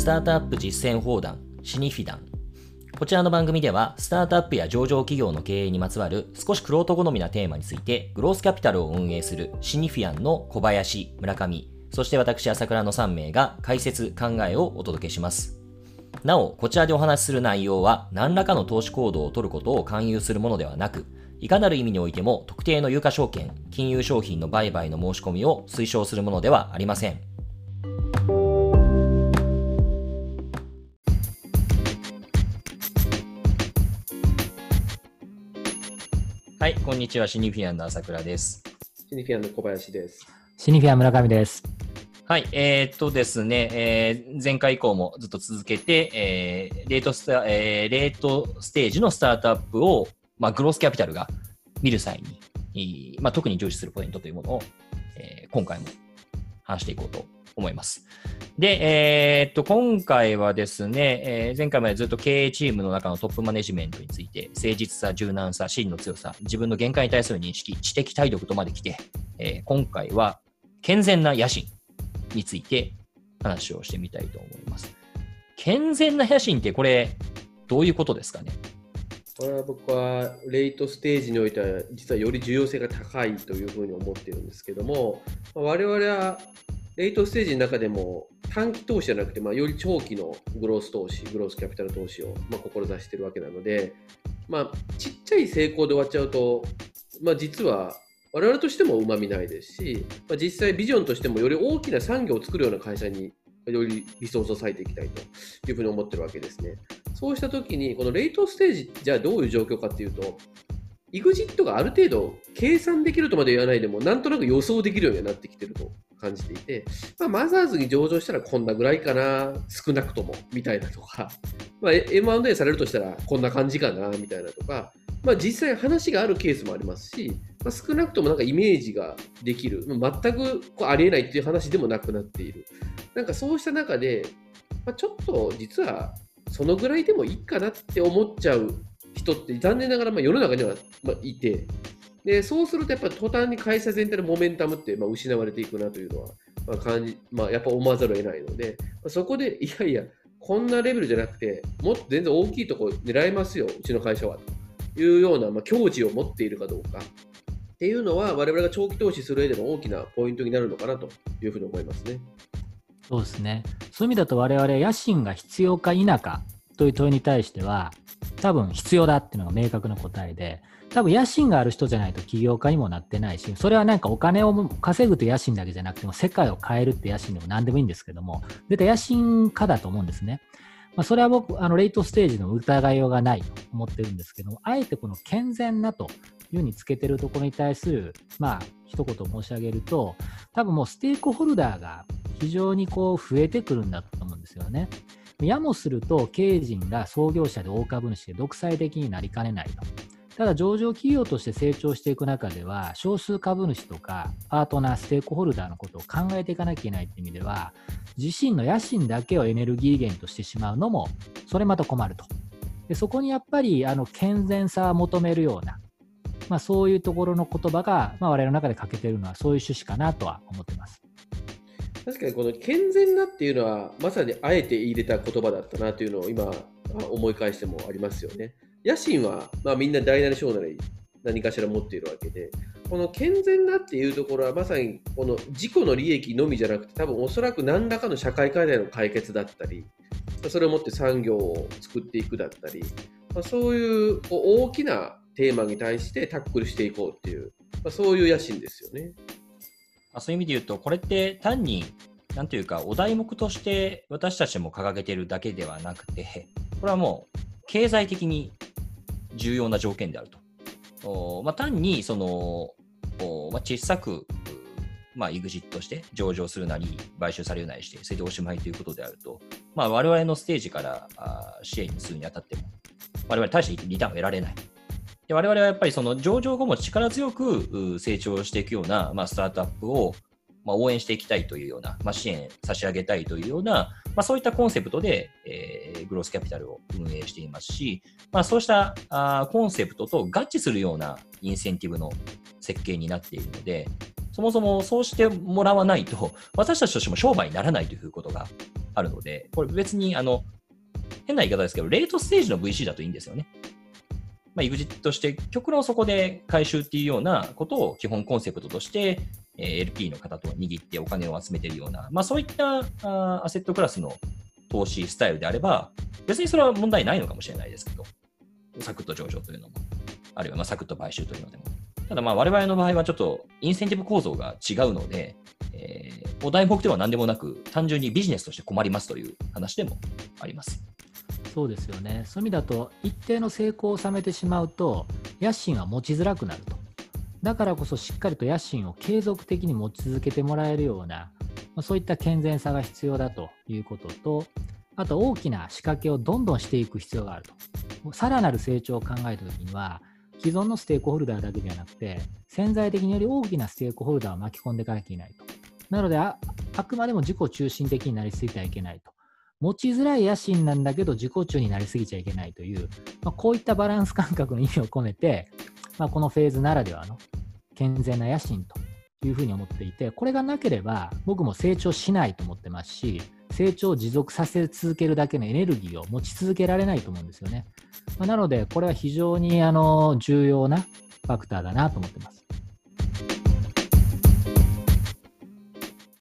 スタートアップ実践砲弾、シニフィダン。こちらの番組では、スタートアップや上場企業の経営にまつわる少しクロート好みなテーマについて、グロースキャピタルを運営するシニフィアンの小林、村上、そして私、朝倉の3名が解説、考えをお届けします。なお、こちらでお話しする内容は、何らかの投資行動を取ることを勧誘するものではなく、いかなる意味においても特定の有価証券、金融商品の売買の申し込みを推奨するものではありません。はい、こんにちは。シニフィアンの朝倉です。シニフィアンの小林です。シニフィアン村上です。はい、えー、っとですね、えー、前回以降もずっと続けて、えー、レートスタ、えー、レートステージのスタートアップを、まあ、グロースキャピタルが見る際に、まあ、特に重視するポイントというものを、えー、今回も話していこうと思います。で、えー、っと、今回はですね、えー、前回までずっと経営チームの中のトップマネジメントについて、誠実さ、柔軟さ、真の強さ、自分の限界に対する認識、知的体力とまで来て、えー、今回は健全な野心について話をしてみたいと思います。健全な野心ってこれ、どういうことですかね？これは僕はレイトステージにおいては実はより重要性が高いというふうに思っているんですけども我々はレイトステージの中でも短期投資じゃなくて、まあ、より長期のグロース投資グロースキャピタル投資を、まあ、志しているわけなので、まあ、ちっちゃい成功で終わっちゃうと、まあ、実は我々としてもうまみないですし、まあ、実際ビジョンとしてもより大きな産業を作るような会社によりリソースを割いていきたいというふうに思ってるわけですね。そうしたときに、このレイトステージ、じゃあどういう状況かっていうと、EXIT がある程度計算できるとまで言わないでも、なんとなく予想できるようになってきてると感じていて、まあ、マザーズに上場したらこんなぐらいかな、少なくとも、みたいなとか、まあ、M&A されるとしたらこんな感じかな、みたいなとか、まあ、実際話があるケースもありますし、まあ、少なくともなんかイメージができる、まあ、全くこうありえないっていう話でもなくなっている。なんかそうした中で、まあ、ちょっと実はそのぐらいでもいいかなって思っちゃう人って残念ながらま世の中にはまいて、でそうするとやっぱり途端に会社全体のモメンタムってまあ失われていくなというのは、まあ感じまあ、やっぱ思わざるを得ないので、まあそこでいやいや、こんなレベルじゃなくて、もっと全然大きいところ狙えますよ、うちの会社はというような、まあ、境地を持っているかどうかっていうのは、我々が長期投資する上での大きなポイントになるのかなというふうに思いますね。そうですね。そういう意味だと我々野心が必要か否かという問いに対しては多分必要だっていうのが明確な答えで多分野心がある人じゃないと起業家にもなってないしそれはなんかお金を稼ぐと野心だけじゃなくても世界を変えるって野心でも何でもいいんですけども絶対野心家だと思うんですね。まあ、それは僕あのレイトステージの疑いようがないと思ってるんですけどもあえてこの健全なというふうにつけてるところに対するまあ一言申し上げると多分もうステークホルダーが非常にこう増えてくるんだと思うんですよね。やもすると経営陣が創業者で大株主で独裁的になりかねないと。ただ上場企業として成長していく中では少数株主とかパートナーステークホルダーのことを考えていかなきゃいけないっていう意味では自身の野心だけをエネルギー源としてしまうのもそれまた困るとでそこにやっぱりあの健全さを求めるような、まあ、そういうところの言葉が、まあ、我々の中で欠けているのはそういう趣旨かなとは思ってます。確かにこの健全なっていうのはまさにあえて入れた言葉だったなというのを今思い返してもありますよね。野心は、まあ、みんな大なり小なり何かしら持っているわけでこの健全なっていうところはまさにこの自己の利益のみじゃなくて多分おそらく何らかの社会課題の解決だったりそれをもって産業を作っていくだったり、まあ、そういう大きなテーマに対してタックルしていこうっていう、まあ、そういう野心ですよね。あ、そういう意味で言うと、これって単に、なんというか、お題目として私たちも掲げているだけではなくて、これはもう経済的に重要な条件であると。まあ、単にその、まあ、小さく、まあ、EXIT して上場するなり、買収されるなりして、それでおしまいということであると、まあ、我々のステージからあ支援するにあたっても、我々大してリターンを得られない。で我々はやっぱりその上場後も力強く成長していくような、まあ、スタートアップを、まあ、応援していきたいというような、まあ、支援差し上げたいというような、まあ、そういったコンセプトで、えー、グロースキャピタルを運営していますし、まあ、そうしたあコンセプトと合致するようなインセンティブの設計になっているので、そもそもそうしてもらわないと、私たちとしても商売にならないということがあるので、これ別にあの変な言い方ですけど、レートステージの VC だといいんですよね。まあ、EXIT として極論そこで回収っていうようなことを基本コンセプトとして、LP の方と握ってお金を集めているような、まあ、そういったあアセットクラスの投資スタイルであれば、別にそれは問題ないのかもしれないですけど、サクッと上場というのも、あるいはまあサクッと買収というのでも。ただまあ我々の場合はちょっとインセンティブ構造が違うので、えーお題目では何でもなく、単純にビジネスとして困りますという話でもあります。そうですよね。そういう意味だと、一定の成功を収めてしまうと、野心は持ちづらくなると。だからこそ、しっかりと野心を継続的に持ち続けてもらえるような、まそういった健全さが必要だということと、あと大きな仕掛けをどんどんしていく必要があると。さらなる成長を考えたときには、既存のステークホルダーだけではなくて、潜在的により大きなステークホルダーを巻き込んでいかなきゃいけないと。なのであ、あくまでも自己中心的になりすぎてはいけないと。持ちづらい野心なんだけど自己中になりすぎちゃいけないという、まあ、こういったバランス感覚の意味を込めて、まあ、このフェーズならではの健全な野心というふうに思っていて、これがなければ僕も成長しないと思ってますし、成長を持続させ続けるだけのエネルギーを持ち続けられないと思うんですよね。まあなので、これは非常にあの重要なファクターだなと思ってます。